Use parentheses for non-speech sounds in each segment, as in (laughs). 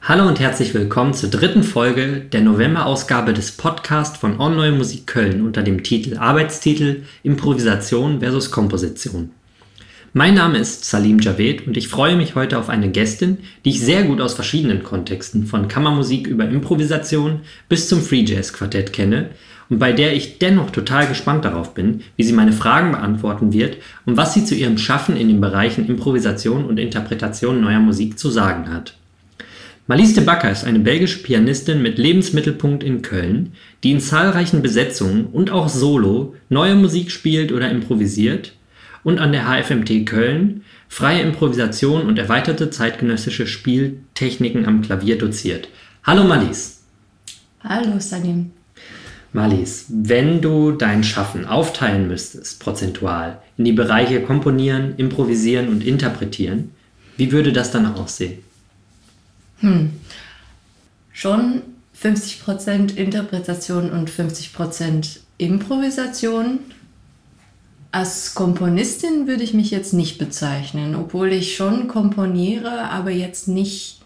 Hallo und herzlich willkommen zur dritten Folge der November-Ausgabe des Podcasts von On Neue Musik Köln unter dem Titel Arbeitstitel Improvisation versus Komposition. Mein Name ist Salim Javed und ich freue mich heute auf eine Gästin, die ich sehr gut aus verschiedenen Kontexten, von Kammermusik über Improvisation bis zum Free Jazz Quartett kenne und bei der ich dennoch total gespannt darauf bin, wie sie meine Fragen beantworten wird und was sie zu ihrem Schaffen in den Bereichen Improvisation und Interpretation neuer Musik zu sagen hat. Malise de Backer ist eine belgische Pianistin mit Lebensmittelpunkt in Köln, die in zahlreichen Besetzungen und auch solo neue Musik spielt oder improvisiert und an der HFMT Köln freie Improvisation und erweiterte zeitgenössische Spieltechniken am Klavier doziert. Hallo Malise. Hallo Salim. Malise, wenn du dein Schaffen aufteilen müsstest, prozentual, in die Bereiche Komponieren, Improvisieren und Interpretieren, wie würde das dann aussehen? Hm. Schon 50% Interpretation und 50% Improvisation. Als Komponistin würde ich mich jetzt nicht bezeichnen, obwohl ich schon komponiere, aber jetzt nicht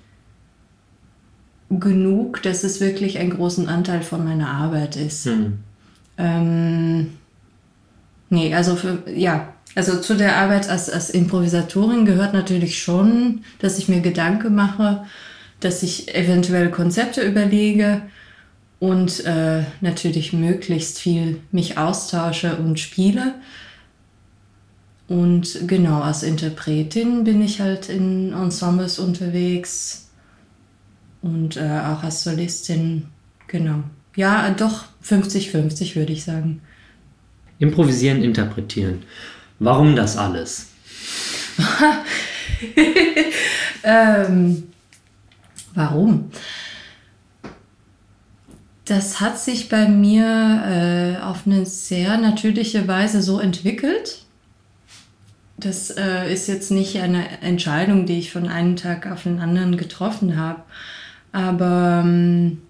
genug, dass es wirklich einen großen Anteil von meiner Arbeit ist. Hm. Ähm, nee, also für, ja, also zu der Arbeit als, als Improvisatorin gehört natürlich schon, dass ich mir Gedanken mache, dass ich eventuell Konzepte überlege und äh, natürlich möglichst viel mich austausche und spiele. Und genau, als Interpretin bin ich halt in Ensembles unterwegs und äh, auch als Solistin, genau. Ja, doch 50-50 würde ich sagen. Improvisieren, interpretieren. Warum das alles? (laughs) ähm, Warum? Das hat sich bei mir äh, auf eine sehr natürliche Weise so entwickelt. Das äh, ist jetzt nicht eine Entscheidung, die ich von einem Tag auf den anderen getroffen habe. Aber ähm,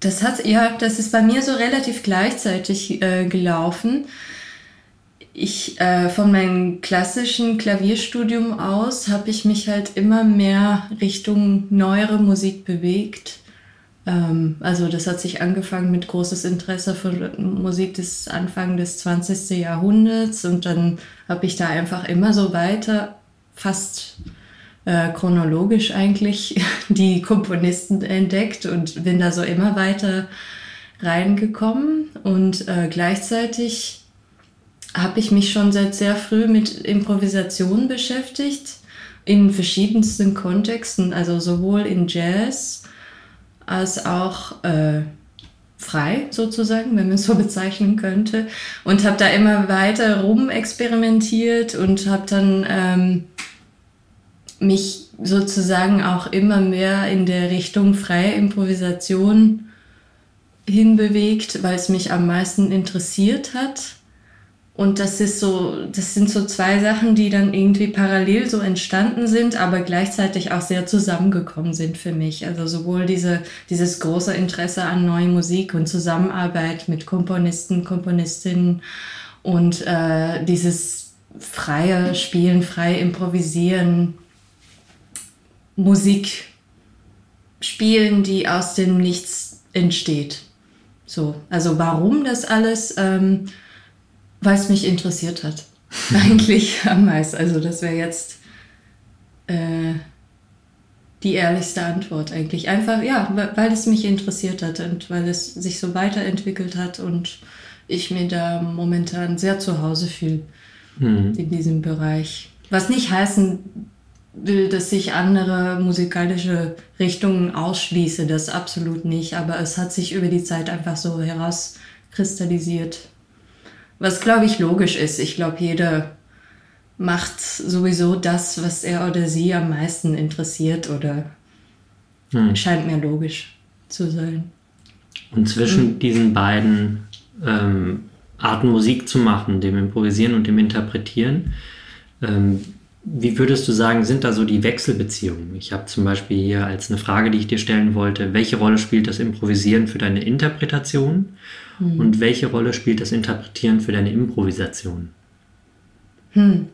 das hat, ja, das ist bei mir so relativ gleichzeitig äh, gelaufen ich äh, von meinem klassischen Klavierstudium aus habe ich mich halt immer mehr Richtung neuere Musik bewegt. Ähm, also das hat sich angefangen mit großes Interesse für Musik des Anfang des 20. Jahrhunderts und dann habe ich da einfach immer so weiter, fast äh, chronologisch eigentlich, (laughs) die Komponisten entdeckt und bin da so immer weiter reingekommen und äh, gleichzeitig habe ich mich schon seit sehr früh mit Improvisation beschäftigt, in verschiedensten Kontexten, also sowohl in Jazz als auch äh, frei sozusagen, wenn man es so (laughs) bezeichnen könnte. Und habe da immer weiter rum experimentiert und habe dann ähm, mich sozusagen auch immer mehr in der Richtung freie Improvisation hinbewegt, weil es mich am meisten interessiert hat und das ist so, das sind so zwei Sachen, die dann irgendwie parallel so entstanden sind, aber gleichzeitig auch sehr zusammengekommen sind für mich. Also sowohl diese, dieses große Interesse an neue Musik und Zusammenarbeit mit Komponisten, Komponistinnen und äh, dieses freie Spielen, frei improvisieren, Musik spielen, die aus dem Nichts entsteht. So, also warum das alles? Ähm, weil es mich interessiert hat. (laughs) Eigentlich am meisten. Also das wäre jetzt äh, die ehrlichste Antwort eigentlich. Einfach, ja, weil es mich interessiert hat und weil es sich so weiterentwickelt hat und ich mir da momentan sehr zu Hause fühle mhm. in diesem Bereich. Was nicht heißen will, dass ich andere musikalische Richtungen ausschließe, das absolut nicht, aber es hat sich über die Zeit einfach so herauskristallisiert. Was, glaube ich, logisch ist. Ich glaube, jeder macht sowieso das, was er oder sie am meisten interessiert oder hm. scheint mir logisch zu sein. Und zwischen hm. diesen beiden ähm, Arten Musik zu machen, dem Improvisieren und dem Interpretieren, ähm, wie würdest du sagen, sind da so die Wechselbeziehungen? Ich habe zum Beispiel hier als eine Frage, die ich dir stellen wollte, welche Rolle spielt das Improvisieren für deine Interpretation hm. und welche Rolle spielt das Interpretieren für deine Improvisation? Hm.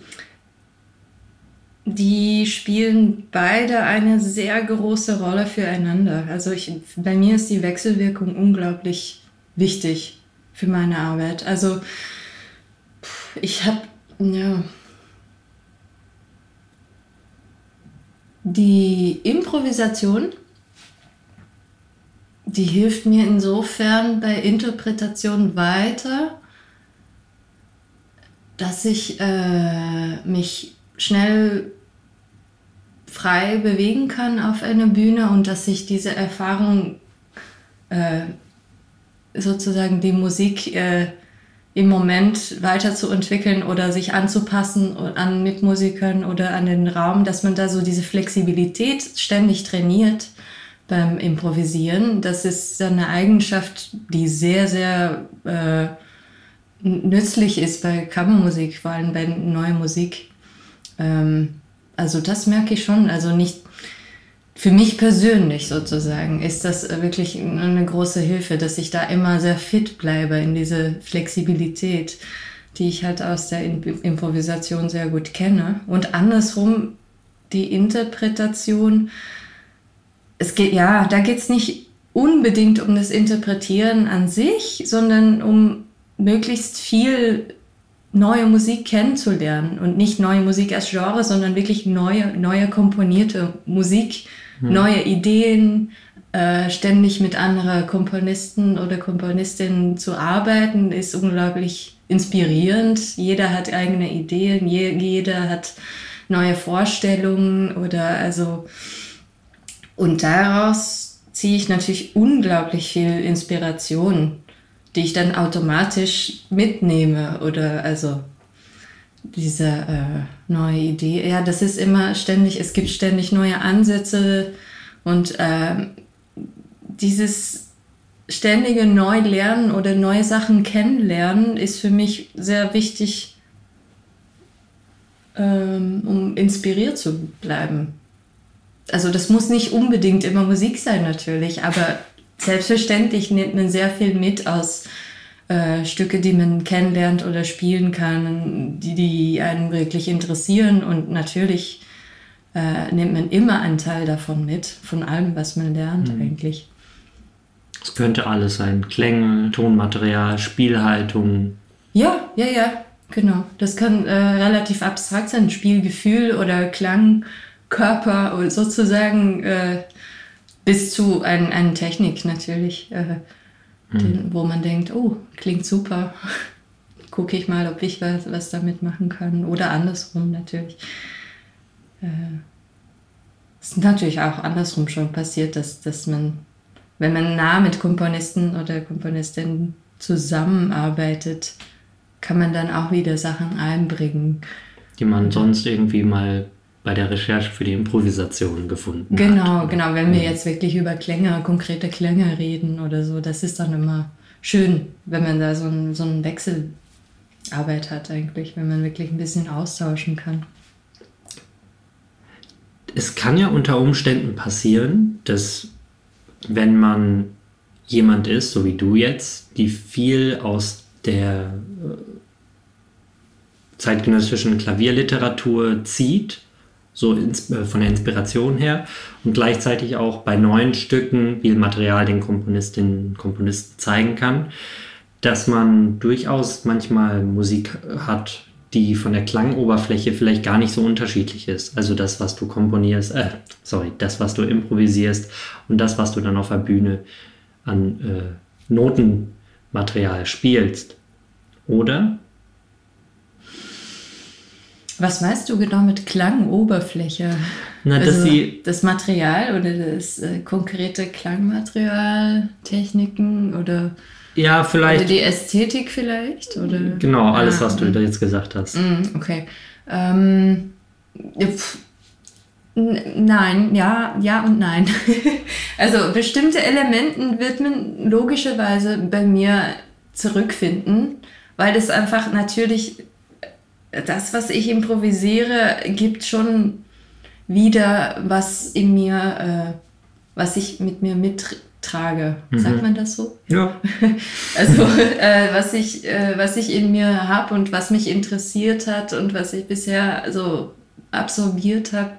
Die spielen beide eine sehr große Rolle füreinander. Also ich, bei mir ist die Wechselwirkung unglaublich wichtig für meine Arbeit. Also ich habe, ja, die Improvisation, die hilft mir insofern bei Interpretation weiter, dass ich äh, mich schnell frei bewegen kann auf einer Bühne und dass ich diese Erfahrung äh, sozusagen die Musik äh, im Moment weiterzuentwickeln oder sich anzupassen an Mitmusikern oder an den Raum, dass man da so diese Flexibilität ständig trainiert beim Improvisieren. Das ist eine Eigenschaft, die sehr, sehr äh, nützlich ist bei Kammermusik, vor allem bei neuer Musik. Ähm, also das merke ich schon. Also nicht für mich persönlich sozusagen ist das wirklich eine große Hilfe, dass ich da immer sehr fit bleibe in diese Flexibilität, die ich halt aus der Improvisation sehr gut kenne. Und andersrum die Interpretation. Es geht, ja, da geht es nicht unbedingt um das Interpretieren an sich, sondern um möglichst viel neue Musik kennenzulernen und nicht neue Musik als Genre, sondern wirklich neue, neue komponierte Musik, hm. neue Ideen, äh, ständig mit anderen Komponisten oder Komponistinnen zu arbeiten, ist unglaublich inspirierend. Jeder hat eigene Ideen, je, jeder hat neue Vorstellungen oder also und daraus ziehe ich natürlich unglaublich viel Inspiration die ich dann automatisch mitnehme oder also diese äh, neue Idee. Ja, das ist immer ständig, es gibt ständig neue Ansätze und äh, dieses ständige Neulernen oder neue Sachen kennenlernen ist für mich sehr wichtig, ähm, um inspiriert zu bleiben. Also das muss nicht unbedingt immer Musik sein natürlich, aber selbstverständlich nimmt man sehr viel mit aus äh, Stücke, die man kennenlernt oder spielen kann, die, die einen wirklich interessieren. Und natürlich äh, nimmt man immer einen Teil davon mit, von allem, was man lernt mhm. eigentlich. Es könnte alles sein. Klänge, Tonmaterial, Spielhaltung. Ja, ja, ja, genau. Das kann äh, relativ abstrakt sein. Spielgefühl oder Klang, Körper sozusagen äh, bis zu einer ein Technik natürlich, äh, mhm. den, wo man denkt, oh, klingt super. Gucke ich mal, ob ich was, was damit machen kann. Oder andersrum natürlich. Äh, es ist natürlich auch andersrum schon passiert, dass, dass man, wenn man nah mit Komponisten oder Komponistinnen zusammenarbeitet, kann man dann auch wieder Sachen einbringen. Die man sonst irgendwie mal bei der Recherche für die Improvisation gefunden genau, hat. Genau, wenn wir jetzt wirklich über Klänge, konkrete Klänge reden oder so, das ist dann immer schön, wenn man da so, ein, so eine Wechselarbeit hat eigentlich, wenn man wirklich ein bisschen austauschen kann. Es kann ja unter Umständen passieren, dass wenn man jemand ist, so wie du jetzt, die viel aus der äh, zeitgenössischen Klavierliteratur zieht so äh, von der Inspiration her und gleichzeitig auch bei neuen Stücken viel Material den Komponistinnen Komponisten zeigen kann, dass man durchaus manchmal Musik hat, die von der Klangoberfläche vielleicht gar nicht so unterschiedlich ist. Also das, was du komponierst, äh, sorry, das, was du improvisierst und das, was du dann auf der Bühne an äh, Notenmaterial spielst. Oder was meinst du genau mit Klangoberfläche? Na, also dass sie das Material oder das äh, konkrete Klangmaterial, Techniken oder ja vielleicht oder die Ästhetik vielleicht oder genau alles ah, was du da jetzt gesagt hast. Mm, okay. Ähm, nein, ja, ja und nein. (laughs) also bestimmte Elementen wird man logischerweise bei mir zurückfinden, weil das einfach natürlich das, was ich improvisiere, gibt schon wieder was in mir, äh, was ich mit mir mittrage. Mhm. Sagt man das so? Ja. (laughs) also äh, was ich, äh, was ich in mir habe und was mich interessiert hat und was ich bisher so absorbiert habe,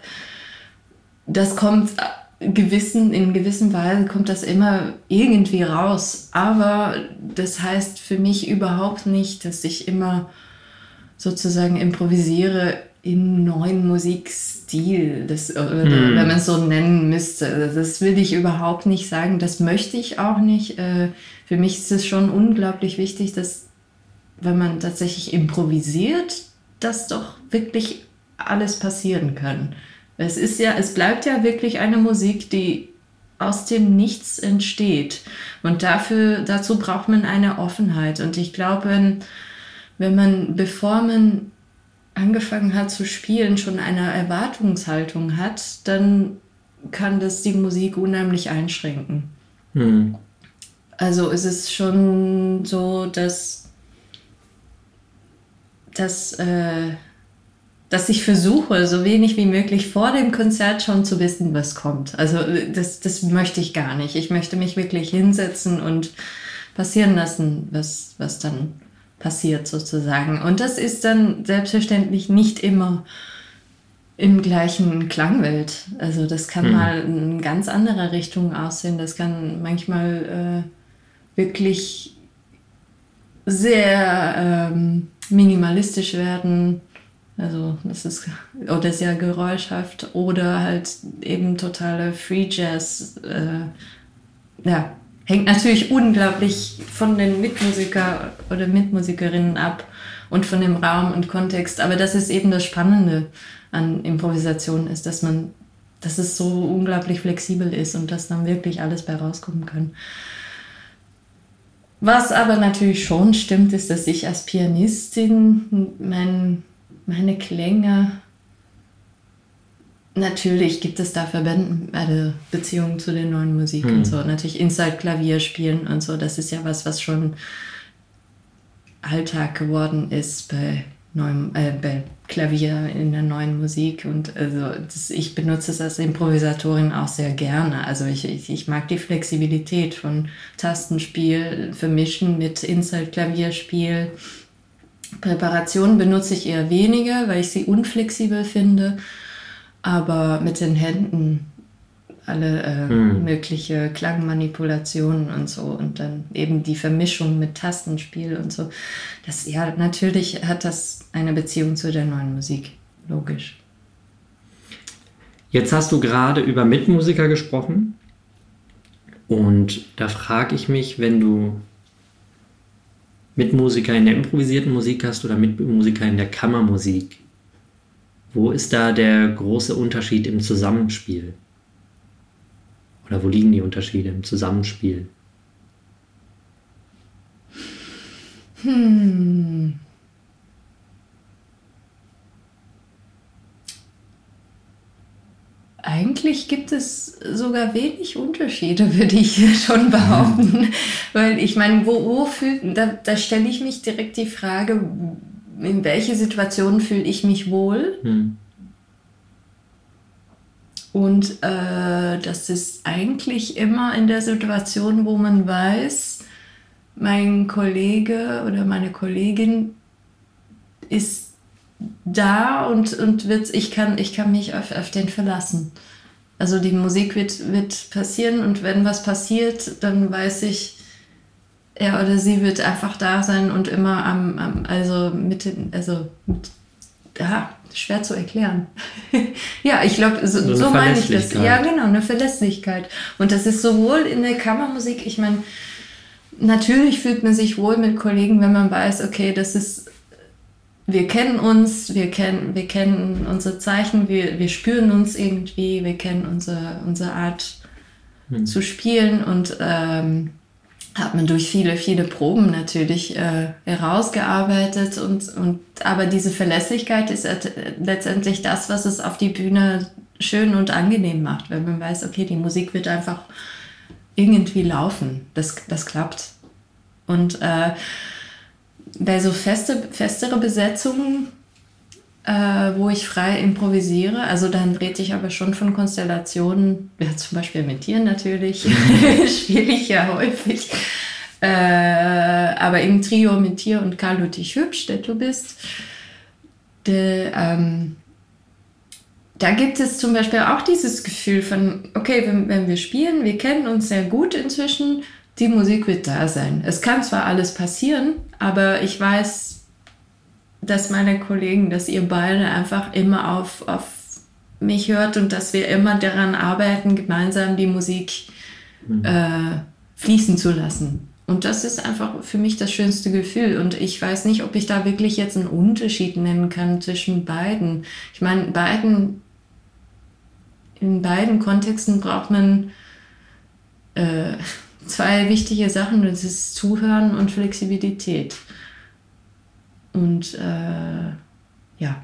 das kommt gewissen, in gewissen Weise kommt das immer irgendwie raus. Aber das heißt für mich überhaupt nicht, dass ich immer sozusagen improvisiere in neuen Musikstil, das, oder, hm. wenn man es so nennen müsste. Das will ich überhaupt nicht sagen. Das möchte ich auch nicht. Äh, für mich ist es schon unglaublich wichtig, dass wenn man tatsächlich improvisiert, dass doch wirklich alles passieren kann. Es ist ja, es bleibt ja wirklich eine Musik, die aus dem Nichts entsteht. Und dafür, dazu braucht man eine Offenheit. Und ich glaube, wenn man, bevor man angefangen hat zu spielen, schon eine Erwartungshaltung hat, dann kann das die Musik unheimlich einschränken. Mhm. Also es ist schon so, dass, dass äh, dass ich versuche, so wenig wie möglich vor dem Konzert schon zu wissen, was kommt. Also das, das möchte ich gar nicht. Ich möchte mich wirklich hinsetzen und passieren lassen, was, was dann passiert sozusagen. Und das ist dann selbstverständlich nicht immer im gleichen Klangwelt. Also das kann mhm. mal in ganz anderer Richtung aussehen. Das kann manchmal äh, wirklich sehr ähm, minimalistisch werden also das ist oder sehr geräuschhaft oder halt eben totale Free Jazz. Äh, ja, hängt natürlich unglaublich von den Mitmusiker oder Mitmusikerinnen ab und von dem Raum und Kontext. Aber das ist eben das Spannende an Improvisation, ist, dass man, dass es so unglaublich flexibel ist und dass dann wirklich alles bei rauskommen kann. Was aber natürlich schon stimmt, ist, dass ich als Pianistin mein meine Klänge. Natürlich gibt es da Verbände, also Beziehungen zu der neuen Musik hm. und so. Natürlich Inside-Klavier spielen und so. Das ist ja was, was schon Alltag geworden ist bei neuem, äh, bei Klavier in der neuen Musik. Und also das, ich benutze es als Improvisatorin auch sehr gerne. Also ich, ich, ich mag die Flexibilität von Tastenspiel, Vermischen mit Inside-Klavierspiel. Präparation benutze ich eher weniger, weil ich sie unflexibel finde. Aber mit den Händen alle äh, hm. mögliche Klangmanipulationen und so und dann eben die Vermischung mit Tastenspiel und so. Das ja natürlich hat das eine Beziehung zu der neuen Musik, logisch. Jetzt hast du gerade über Mitmusiker gesprochen und da frage ich mich, wenn du Mitmusiker in der improvisierten Musik hast oder Mitmusiker in der Kammermusik. Wo ist da der große Unterschied im Zusammenspiel? Oder wo liegen die Unterschiede im Zusammenspiel? Hm. Eigentlich gibt es sogar wenig Unterschiede, (laughs) würde ich schon behaupten. Weil ich meine, wo, wo fühlt, da, da stelle ich mich direkt die Frage, in welche Situation fühle ich mich wohl? Hm. Und äh, das ist eigentlich immer in der Situation, wo man weiß, mein Kollege oder meine Kollegin ist da und, und wird, ich, kann, ich kann mich auf, auf den verlassen. Also die Musik wird, wird passieren und wenn was passiert, dann weiß ich, er oder sie wird einfach da sein und immer am, am also mit den, also mit, ja, schwer zu erklären. (laughs) ja, ich glaube, so, so, so meine ich das. Ja, genau, eine Verlässlichkeit. Und das ist sowohl in der Kammermusik, ich meine, natürlich fühlt man sich wohl mit Kollegen, wenn man weiß, okay, das ist wir kennen uns, wir kennen, wir kennen unsere Zeichen, wir, wir spüren uns irgendwie, wir kennen unsere, unsere Art mhm. zu spielen und ähm, hat man durch viele, viele Proben natürlich äh, herausgearbeitet und, und aber diese Verlässlichkeit ist letztendlich das, was es auf die Bühne schön und angenehm macht, wenn man weiß, okay, die Musik wird einfach irgendwie laufen. Das, das klappt. Und äh, bei so feste, festere Besetzungen äh, wo ich frei improvisiere. Also dann rede ich aber schon von Konstellationen, ja, zum Beispiel mit Tieren natürlich, (laughs) (laughs) spiele ich ja häufig. Äh, aber im Trio mit Tier und Karl Ludwig Hübsch, der du bist, der, ähm, da gibt es zum Beispiel auch dieses Gefühl von, okay, wenn, wenn wir spielen, wir kennen uns sehr gut inzwischen, die Musik wird da sein. Es kann zwar alles passieren, aber ich weiß, dass meine Kollegen, dass ihr beide einfach immer auf, auf mich hört und dass wir immer daran arbeiten, gemeinsam die Musik mhm. äh, fließen zu lassen. Und das ist einfach für mich das schönste Gefühl. Und ich weiß nicht, ob ich da wirklich jetzt einen Unterschied nennen kann zwischen beiden. Ich meine, beiden, in beiden Kontexten braucht man äh, (laughs) zwei wichtige Sachen. Das ist Zuhören und Flexibilität. Und äh, ja.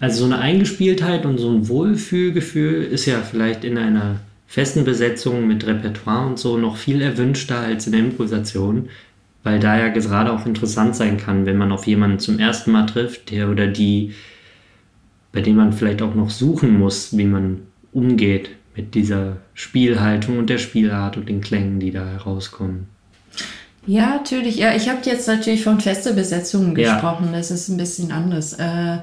Also so eine Eingespieltheit und so ein Wohlfühlgefühl ist ja vielleicht in einer festen Besetzung mit Repertoire und so noch viel erwünschter als in der Improvisation, weil da ja gerade auch interessant sein kann, wenn man auf jemanden zum ersten Mal trifft, der oder die, bei dem man vielleicht auch noch suchen muss, wie man umgeht mit dieser Spielhaltung und der Spielart und den Klängen, die da herauskommen. Ja, natürlich. Ja, ich habe jetzt natürlich von feste Besetzungen gesprochen. Ja. Das ist ein bisschen anders. Äh,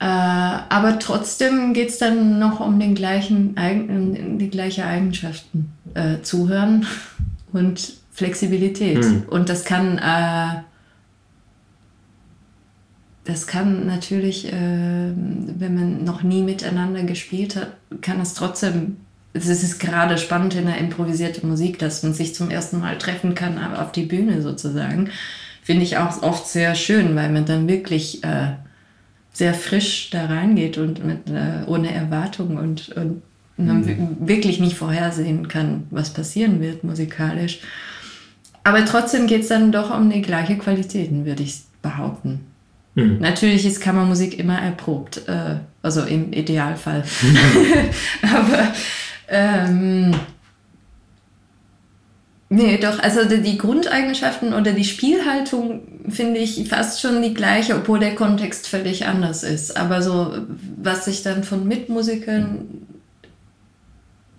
äh, aber trotzdem geht es dann noch um den gleichen, um die gleichen Eigenschaften. Äh, Zuhören (laughs) und Flexibilität. Mhm. Und das kann, äh, das kann natürlich, äh, wenn man noch nie miteinander gespielt hat, kann es trotzdem es ist gerade spannend in der improvisierten Musik, dass man sich zum ersten Mal treffen kann, aber auf die Bühne sozusagen. Finde ich auch oft sehr schön, weil man dann wirklich äh, sehr frisch da reingeht und mit, äh, ohne Erwartung und, und man mhm. wirklich nicht vorhersehen kann, was passieren wird musikalisch. Aber trotzdem geht es dann doch um die gleiche Qualitäten, würde ich behaupten. Mhm. Natürlich ist Kammermusik immer erprobt, äh, also im Idealfall. (laughs) (laughs) Aber ähm, nee, doch, also die Grundeigenschaften oder die Spielhaltung finde ich fast schon die gleiche, obwohl der Kontext völlig anders ist. Aber so, was ich dann von Mitmusikern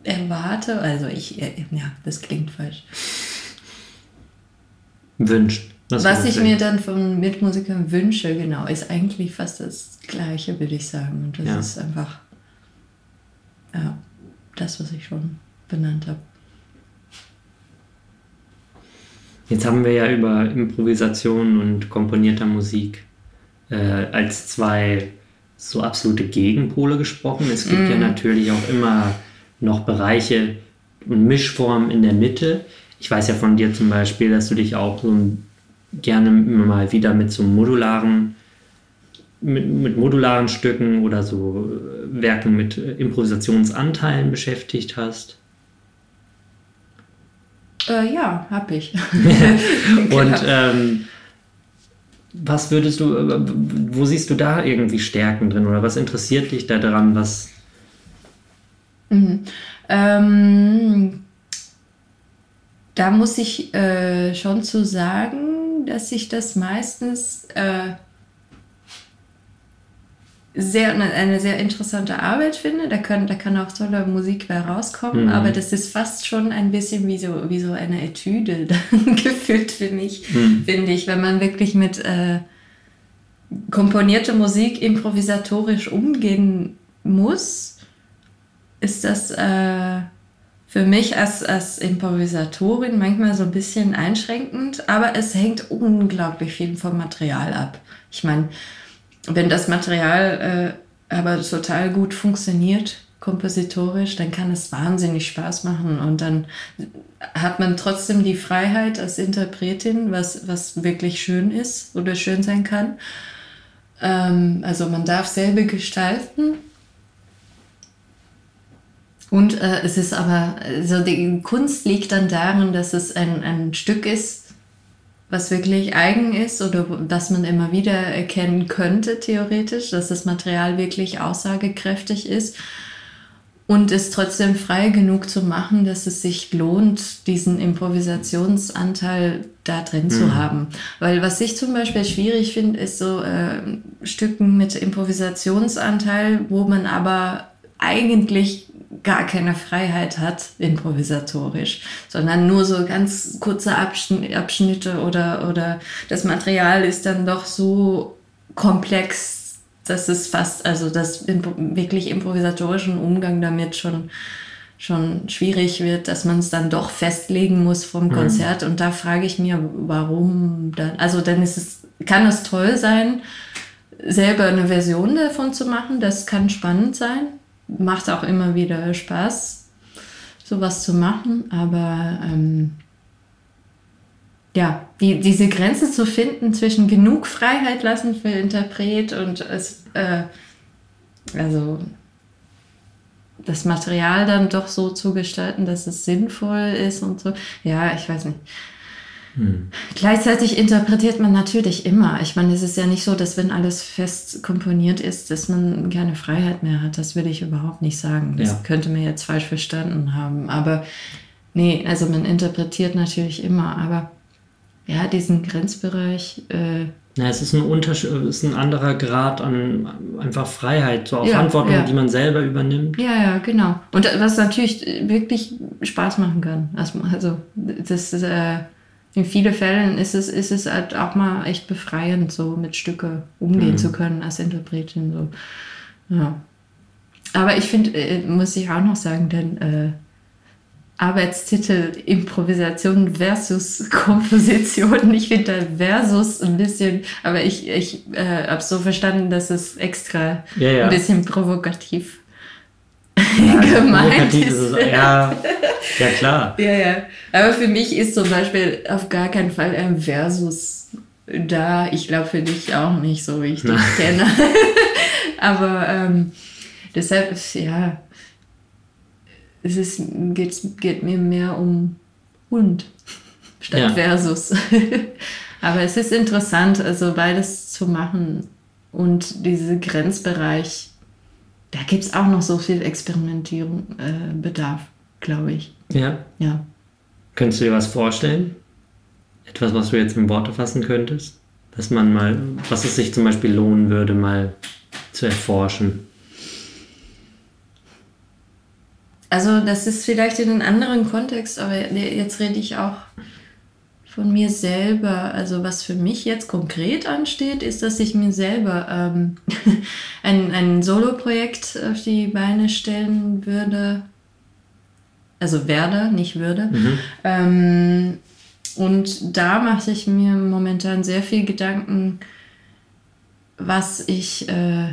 erwarte, also ich, äh, ja, das klingt falsch. Wünscht. Was, was ich mir dann von Mitmusikern wünsche, genau, ist eigentlich fast das Gleiche, würde ich sagen. Und das ja. ist einfach, ja das, was ich schon benannt habe. Jetzt haben wir ja über Improvisation und komponierter Musik äh, als zwei so absolute Gegenpole gesprochen. Es gibt mm. ja natürlich auch immer noch Bereiche und Mischformen in der Mitte. Ich weiß ja von dir zum Beispiel, dass du dich auch so gerne immer mal wieder mit so modularen mit, mit modularen Stücken oder so äh, Werken mit äh, Improvisationsanteilen beschäftigt hast? Äh, ja, habe ich. (laughs) (laughs) Und genau. ähm, was würdest du, äh, wo siehst du da irgendwie Stärken drin oder was interessiert dich daran, was... Mhm. Ähm, da muss ich äh, schon zu sagen, dass ich das meistens äh, sehr, eine sehr interessante Arbeit finde. Da kann, da kann auch tolle Musik bei rauskommen, mhm. aber das ist fast schon ein bisschen wie so, wie so eine Etüde (laughs) gefühlt für mich, mhm. finde ich, wenn man wirklich mit äh, komponierter Musik improvisatorisch umgehen muss, ist das äh, für mich als, als Improvisatorin manchmal so ein bisschen einschränkend, aber es hängt unglaublich viel vom Material ab. Ich meine, wenn das Material äh, aber total gut funktioniert, kompositorisch, dann kann es wahnsinnig Spaß machen und dann hat man trotzdem die Freiheit als Interpretin, was, was wirklich schön ist oder schön sein kann. Ähm, also man darf selber gestalten. Und äh, es ist aber, also die Kunst liegt dann darin, dass es ein, ein Stück ist, was wirklich eigen ist oder was man immer wieder erkennen könnte, theoretisch, dass das Material wirklich aussagekräftig ist. und es trotzdem frei genug zu machen, dass es sich lohnt, diesen Improvisationsanteil da drin mhm. zu haben. Weil was ich zum Beispiel schwierig finde, ist so äh, Stücken mit Improvisationsanteil, wo man aber eigentlich gar keine Freiheit hat, improvisatorisch, sondern nur so ganz kurze Abschnitte oder, oder das Material ist dann doch so komplex, dass es fast, also das wirklich improvisatorischen Umgang damit schon, schon schwierig wird, dass man es dann doch festlegen muss vom mhm. Konzert. Mhm. Und da frage ich mir, warum dann, also dann ist es, kann es toll sein, selber eine Version davon zu machen. Das kann spannend sein. Macht auch immer wieder Spaß, sowas zu machen. Aber ähm, ja, die, diese Grenze zu finden zwischen genug Freiheit lassen für Interpret und es, äh, also das Material dann doch so zu gestalten, dass es sinnvoll ist und so. Ja, ich weiß nicht. Hm. Gleichzeitig interpretiert man natürlich immer. Ich meine, es ist ja nicht so, dass wenn alles fest komponiert ist, dass man keine Freiheit mehr hat. Das würde ich überhaupt nicht sagen. Das ja. könnte man jetzt falsch verstanden haben. Aber nee, also man interpretiert natürlich immer. Aber ja, diesen Grenzbereich. Äh, ja, es ist ein, Unterschied, ist ein anderer Grad an einfach Freiheit, so auch ja, Verantwortung, ja. die man selber übernimmt. Ja, ja, genau. Und was natürlich wirklich Spaß machen kann. Also, also das ist, äh, in vielen Fällen ist es, ist es halt auch mal echt befreiend, so mit Stücke umgehen mhm. zu können als Interpretin. So. Ja. Aber ich finde, äh, muss ich auch noch sagen, denn äh, Arbeitstitel Improvisation versus (laughs) Komposition. Ich finde da versus ein bisschen, aber ich, ich äh, habe so verstanden, dass es extra ja, ja. ein bisschen provokativ ja, (laughs) gemeint ist. ja, ja, klar. Ja, ja. Aber für mich ist zum Beispiel auf gar keinen Fall ein Versus da. Ich glaube für dich auch nicht, so wie ich dich (laughs) kenne. (laughs) aber ähm, deshalb, ja es ist, geht, geht mir mehr um Hund statt ja. Versus. Aber es ist interessant, also beides zu machen und diese Grenzbereich, da gibt es auch noch so viel Experimentierung, äh, Bedarf, glaube ich. Ja. Ja. Könntest du dir was vorstellen? Etwas, was du jetzt in Worte fassen könntest? Dass man mal, was es sich zum Beispiel lohnen würde, mal zu erforschen? Also das ist vielleicht in einem anderen Kontext, aber jetzt rede ich auch von mir selber. Also was für mich jetzt konkret ansteht, ist, dass ich mir selber ähm, (laughs) ein, ein Solo-Projekt auf die Beine stellen würde. Also werde, nicht würde. Mhm. Ähm, und da mache ich mir momentan sehr viel Gedanken, was ich... Äh,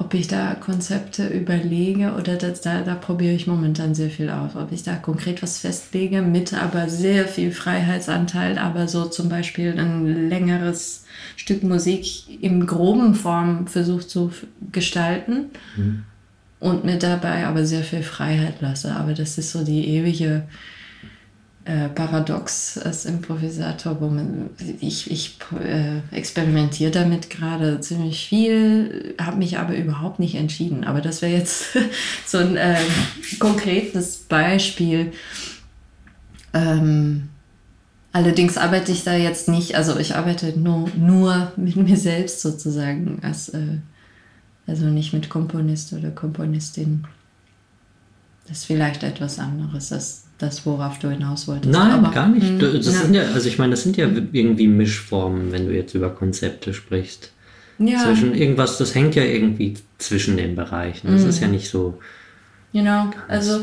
ob ich da Konzepte überlege oder das, da, da probiere ich momentan sehr viel aus. Ob ich da konkret was festlege, mit aber sehr viel Freiheitsanteil, aber so zum Beispiel ein längeres Stück Musik im groben Form versucht zu gestalten mhm. und mir dabei aber sehr viel Freiheit lasse. Aber das ist so die ewige äh, paradox als Improvisator, wo man, ich, ich äh, experimentiere damit gerade ziemlich viel, habe mich aber überhaupt nicht entschieden. Aber das wäre jetzt (laughs) so ein äh, konkretes Beispiel. Ähm, allerdings arbeite ich da jetzt nicht, also ich arbeite nur, nur mit mir selbst sozusagen, als, äh, also nicht mit Komponist oder Komponistin. Das ist vielleicht etwas anderes. Das das, worauf du hinaus wolltest. Nein, Aber, gar nicht. Mh, das ja. sind ja, also ich meine, das sind ja irgendwie Mischformen, wenn du jetzt über Konzepte sprichst. Ja. Zwischen irgendwas, das hängt ja irgendwie zwischen den Bereichen. Das mhm. ist ja nicht so. Genau, also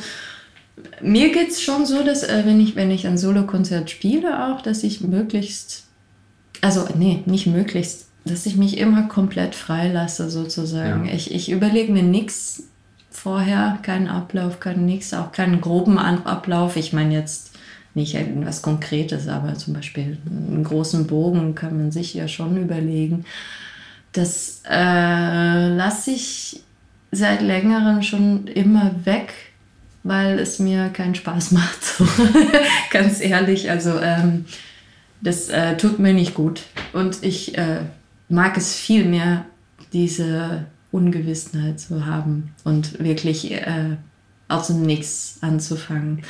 mir geht es schon so, dass äh, wenn, ich, wenn ich ein Solokonzert spiele, auch, dass ich möglichst, also nee, nicht möglichst, dass ich mich immer komplett freilasse sozusagen. Ja. Ich, ich überlege mir nichts vorher, keinen Ablauf, kein nichts, auch keinen groben Ablauf. Ich meine jetzt nicht irgendwas Konkretes, aber zum Beispiel einen großen Bogen kann man sich ja schon überlegen. Das äh, lasse ich seit längerem schon immer weg, weil es mir keinen Spaß macht. So. (laughs) Ganz ehrlich, also ähm, das äh, tut mir nicht gut. Und ich äh, mag es viel mehr, diese Ungewissenheit zu haben und wirklich äh, aus dem Nichts anzufangen.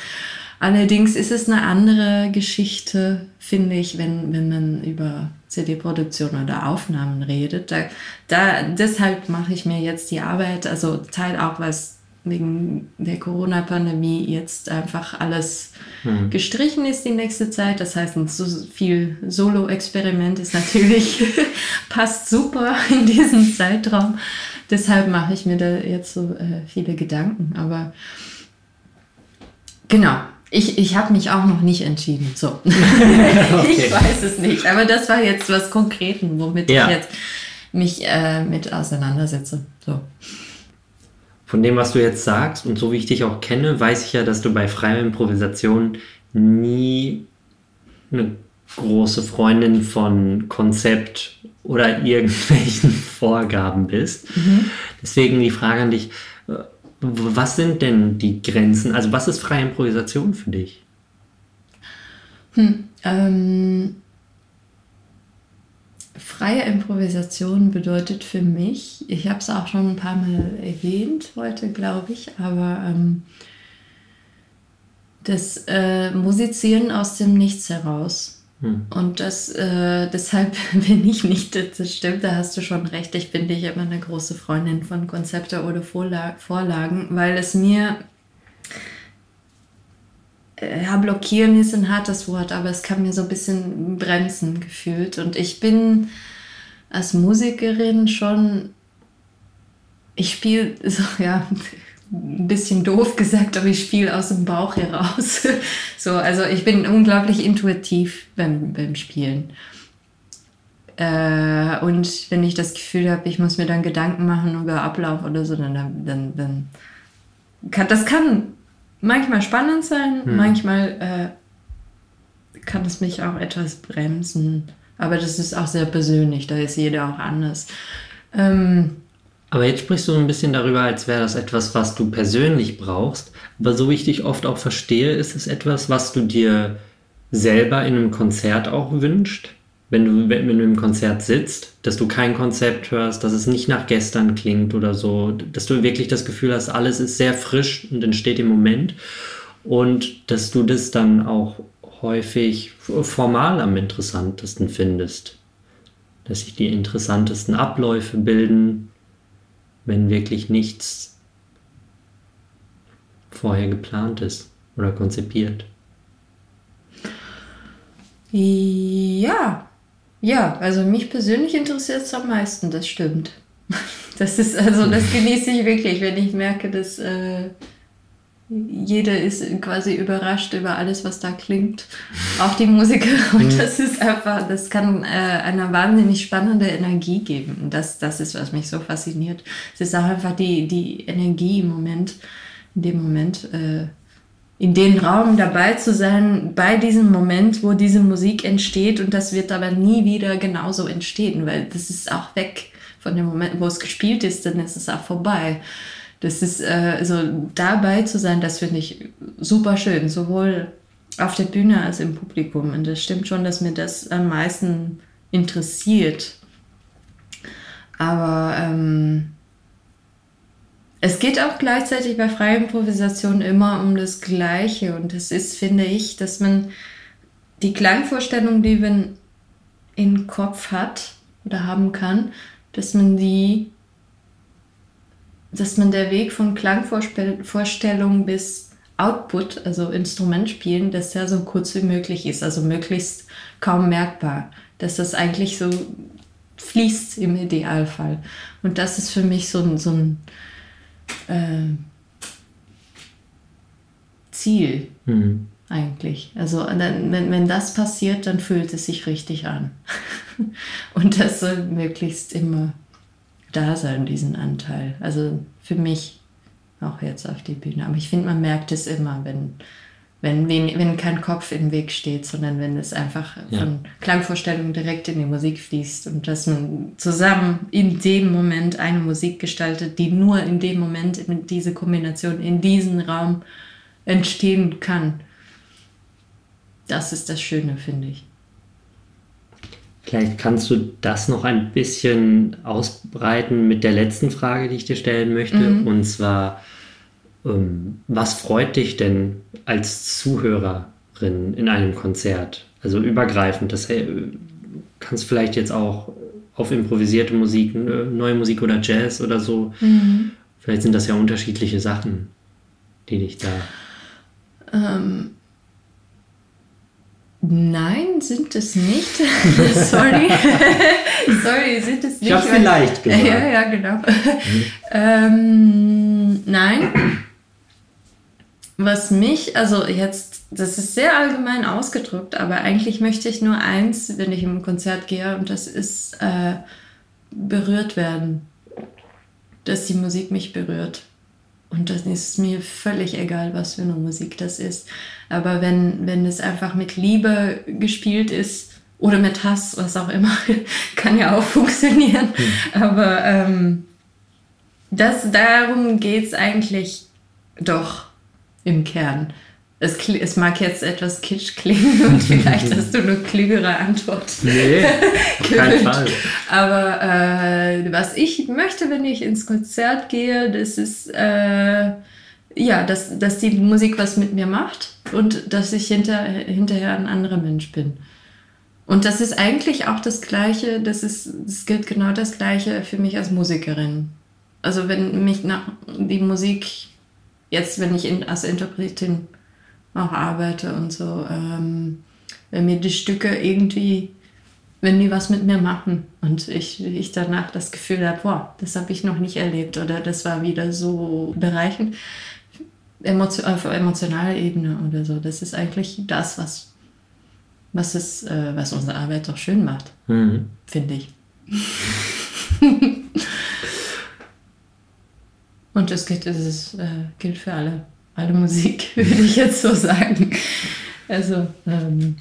Allerdings ist es eine andere Geschichte, finde ich, wenn, wenn man über CD-Produktion oder Aufnahmen redet. Da, da, deshalb mache ich mir jetzt die Arbeit, also Teil auch, was wegen der Corona-Pandemie jetzt einfach alles hm. gestrichen ist die nächste Zeit. Das heißt, so viel Solo-Experiment ist natürlich, (laughs) passt super in diesen Zeitraum. Deshalb mache ich mir da jetzt so äh, viele Gedanken. Aber genau, ich, ich habe mich auch noch nicht entschieden. So. (laughs) (laughs) okay. Ich weiß es nicht. Aber das war jetzt was Konkreten, womit ja. ich jetzt mich äh, mit auseinandersetze. So. Von dem, was du jetzt sagst und so wie ich dich auch kenne, weiß ich ja, dass du bei freier Improvisation nie eine große Freundin von Konzept oder irgendwelchen (laughs) Vorgaben bist. Mhm. Deswegen die Frage an dich, was sind denn die Grenzen? Also was ist freie Improvisation für dich? Hm, ähm, Freie Improvisation bedeutet für mich, ich habe es auch schon ein paar Mal erwähnt heute, glaube ich, aber ähm, das äh, Musizieren aus dem Nichts heraus. Hm. Und das, äh, (laughs) deshalb bin ich nicht, das stimmt, da hast du schon recht, ich bin nicht immer eine große Freundin von Konzepte oder Vorlagen, weil es mir äh, ja, blockieren ist ein hartes Wort, aber es kann mir so ein bisschen bremsen gefühlt. Und ich bin als Musikerin schon, ich spiele, (laughs) so, ja, ein bisschen doof gesagt, aber ich spiele aus dem Bauch heraus. (laughs) so, also ich bin unglaublich intuitiv beim, beim Spielen. Äh, und wenn ich das Gefühl habe, ich muss mir dann Gedanken machen über Ablauf oder so, dann, dann, dann kann, das kann manchmal spannend sein, hm. manchmal äh, kann es mich auch etwas bremsen. Aber das ist auch sehr persönlich, da ist jeder auch anders. Ähm, aber jetzt sprichst du ein bisschen darüber, als wäre das etwas, was du persönlich brauchst. Aber so wie ich dich oft auch verstehe, ist es etwas, was du dir selber in einem Konzert auch wünscht. Wenn du, wenn du im Konzert sitzt, dass du kein Konzept hörst, dass es nicht nach gestern klingt oder so, dass du wirklich das Gefühl hast, alles ist sehr frisch und entsteht im Moment. Und dass du das dann auch häufig formal am interessantesten findest, dass sich die interessantesten Abläufe bilden, wenn wirklich nichts vorher geplant ist oder konzipiert. Ja, ja, also mich persönlich interessiert es am meisten, das stimmt. (laughs) Das ist, also das (laughs) genieße ich wirklich, wenn ich merke, dass äh, jeder ist quasi überrascht über alles, was da klingt. Auch die Musiker. (laughs) Und mhm. das ist einfach, das kann äh, eine wahnsinnig spannende Energie geben. Das, das ist, was mich so fasziniert. Es ist auch einfach die, die Energie im Moment, in dem Moment. Äh, in den Raum dabei zu sein, bei diesem Moment, wo diese Musik entsteht und das wird aber nie wieder genauso entstehen, weil das ist auch weg von dem Moment, wo es gespielt ist, dann ist es auch vorbei. Das ist, äh, also dabei zu sein, das finde ich super schön, sowohl auf der Bühne als im Publikum. Und das stimmt schon, dass mir das am meisten interessiert. Aber ähm, es geht auch gleichzeitig bei freier Improvisation immer um das Gleiche. Und das ist, finde ich, dass man die Klangvorstellung, die man im Kopf hat oder haben kann, dass man die, dass man der Weg von Klangvorstellung bis Output, also Instrument spielen, dass der so kurz wie möglich ist, also möglichst kaum merkbar. Dass das eigentlich so fließt im Idealfall. Und das ist für mich so ein, so ein äh, Ziel mhm. eigentlich. Also dann, wenn, wenn das passiert, dann fühlt es sich richtig an. (laughs) Und das soll möglichst immer da sein, diesen Anteil. Also für mich auch jetzt auf die Bühne. Aber ich finde, man merkt es immer, wenn wenn, wenn kein Kopf im Weg steht, sondern wenn es einfach ja. von Klangvorstellungen direkt in die Musik fließt und dass man zusammen in dem Moment eine Musik gestaltet, die nur in dem Moment, in diese Kombination, in diesem Raum entstehen kann. Das ist das Schöne, finde ich. Vielleicht kannst du das noch ein bisschen ausbreiten mit der letzten Frage, die ich dir stellen möchte. Mhm. Und zwar, ähm, was freut dich denn als Zuhörerin in einem Konzert? Also übergreifend. Das hey, kannst vielleicht jetzt auch auf improvisierte Musik, neue Musik oder Jazz oder so. Mhm. Vielleicht sind das ja unterschiedliche Sachen, die dich da. Ähm, Nein, sind es nicht. (laughs) Sorry. (laughs) Sorry, sind es nicht. Ich habe vielleicht (laughs) gesagt. Ja, ja, genau. Mhm. ähm, nein. Was mich, also jetzt, das ist sehr allgemein ausgedrückt, aber eigentlich möchte ich nur eins, wenn ich im Konzert gehe, und das ist äh, berührt werden. Dass die Musik mich berührt. Und das ist mir völlig egal, was für eine Musik das ist. Aber wenn, wenn es einfach mit Liebe gespielt ist oder mit Hass, was auch immer, (laughs) kann ja auch funktionieren. Mhm. Aber ähm, das, darum geht es eigentlich doch im Kern. Es, es, mag jetzt etwas kitsch klingen (laughs) und vielleicht hast du eine klügere Antwort. Nee, (laughs) keinen Fall. Aber äh, was ich möchte, wenn ich ins Konzert gehe, das ist, äh, ja, dass, dass die Musik was mit mir macht und dass ich hinter, hinterher ein anderer Mensch bin. Und das ist eigentlich auch das Gleiche, das, ist, das gilt genau das Gleiche für mich als Musikerin. Also wenn mich nach, die Musik, jetzt wenn ich in, als Interpretin auch arbeite und so, ähm, wenn mir die Stücke irgendwie, wenn die was mit mir machen und ich, ich danach das Gefühl habe, boah, das habe ich noch nicht erlebt oder das war wieder so bereichend, emotion, auf emotionaler Ebene oder so. Das ist eigentlich das, was, was, es, äh, was unsere Arbeit doch schön macht, mhm. finde ich. (laughs) Und das gilt, das äh, gilt für alle, alle Musik, (laughs) würde ich jetzt so sagen. Also, ähm,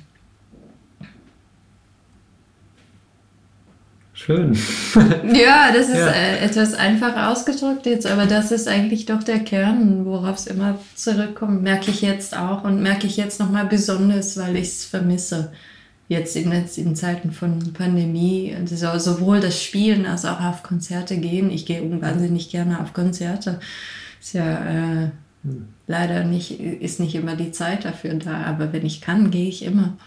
Schön. (laughs) ja, das ist ja. Äh, etwas einfach ausgedrückt jetzt, aber das ist eigentlich doch der Kern, worauf es immer zurückkommt. Merke ich jetzt auch und merke ich jetzt nochmal besonders, weil ich es vermisse. Jetzt in, in, Zeiten von Pandemie, also sowohl das Spielen als auch auf Konzerte gehen. Ich gehe wahnsinnig gerne auf Konzerte. Ist ja äh, hm. leider nicht, ist nicht immer die Zeit dafür da, aber wenn ich kann, gehe ich immer.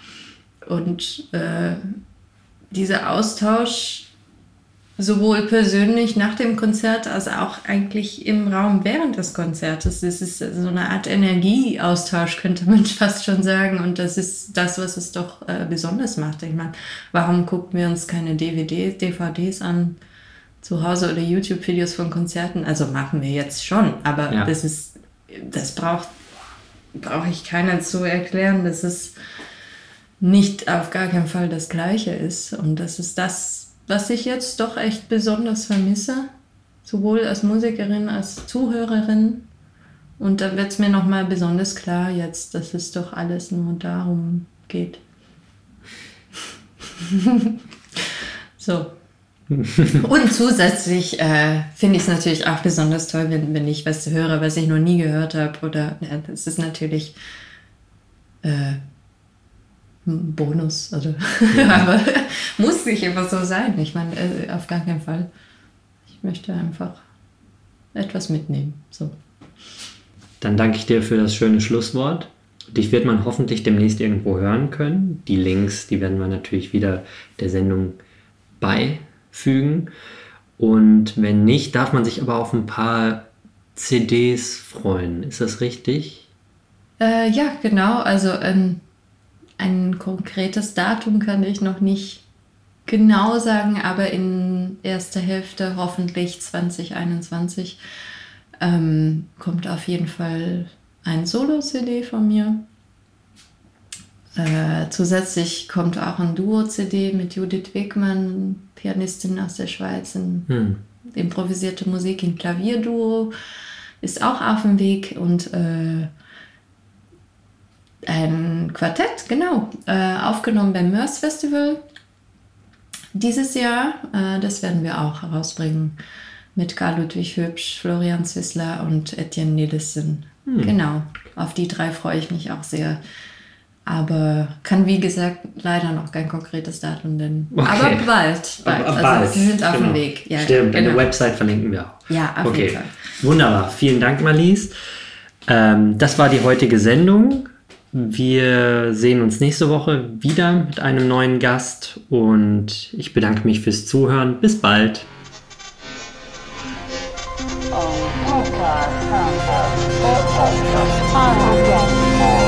Und äh, dieser Austausch sowohl persönlich nach dem Konzert als auch eigentlich im Raum während des Konzertes. Es ist so eine Art Energieaustausch, könnte man (laughs) fast schon sagen. Und das ist das, was es doch äh, besonders macht. Ich meine, warum gucken wir uns keine DVDs, DVDs an zu Hause oder YouTube-Videos von Konzerten? Also machen wir jetzt schon, aber ja. das ist, das braucht, brauche ich keiner zu erklären, dass es nicht auf gar keinen Fall das Gleiche ist. Und das ist das, was ich jetzt doch echt besonders vermisse, sowohl als Musikerin als Zuhörerin. Und da wird es mir nochmal besonders klar jetzt, dass es doch alles nur darum geht. (laughs) so. Und zusätzlich äh, finde ich es natürlich auch besonders toll, wenn, wenn ich was höre, was ich noch nie gehört habe. Oder ja, das ist natürlich äh, Bonus. Also, ja. (laughs) aber muss nicht immer so sein. Ich meine, äh, auf gar keinen Fall. Ich möchte einfach etwas mitnehmen. So. Dann danke ich dir für das schöne Schlusswort. Dich wird man hoffentlich demnächst irgendwo hören können. Die Links, die werden wir natürlich wieder der Sendung beifügen. Und wenn nicht, darf man sich aber auf ein paar CDs freuen. Ist das richtig? Äh, ja, genau. Also ähm, ein konkretes Datum kann ich noch nicht genau sagen, aber in erster Hälfte hoffentlich 2021 ähm, kommt auf jeden Fall ein Solo-CD von mir. Äh, zusätzlich kommt auch ein Duo-CD mit Judith Wegmann, Pianistin aus der Schweiz, in hm. improvisierte Musik in Klavierduo, ist auch auf dem Weg und äh, ein Quartett, genau, äh, aufgenommen beim Mörs Festival dieses Jahr. Äh, das werden wir auch herausbringen mit Karl Ludwig Hübsch, Florian Zwissler und Etienne Nielsen. Hm. Genau, auf die drei freue ich mich auch sehr. Aber kann wie gesagt leider noch kein konkretes Datum nennen. Okay. Aber bald, bald. Aber, also bald. sind auf genau. dem Weg. Ja, Stimmt, genau. deine Website verlinken wir auch. Ja, auf okay. jeden Fall. Wunderbar, vielen Dank, Marlies. Ähm, das war die heutige Sendung. Hm. Wir sehen uns nächste Woche wieder mit einem neuen Gast und ich bedanke mich fürs Zuhören. Bis bald. Oh, Podcast, Podcast, Podcast,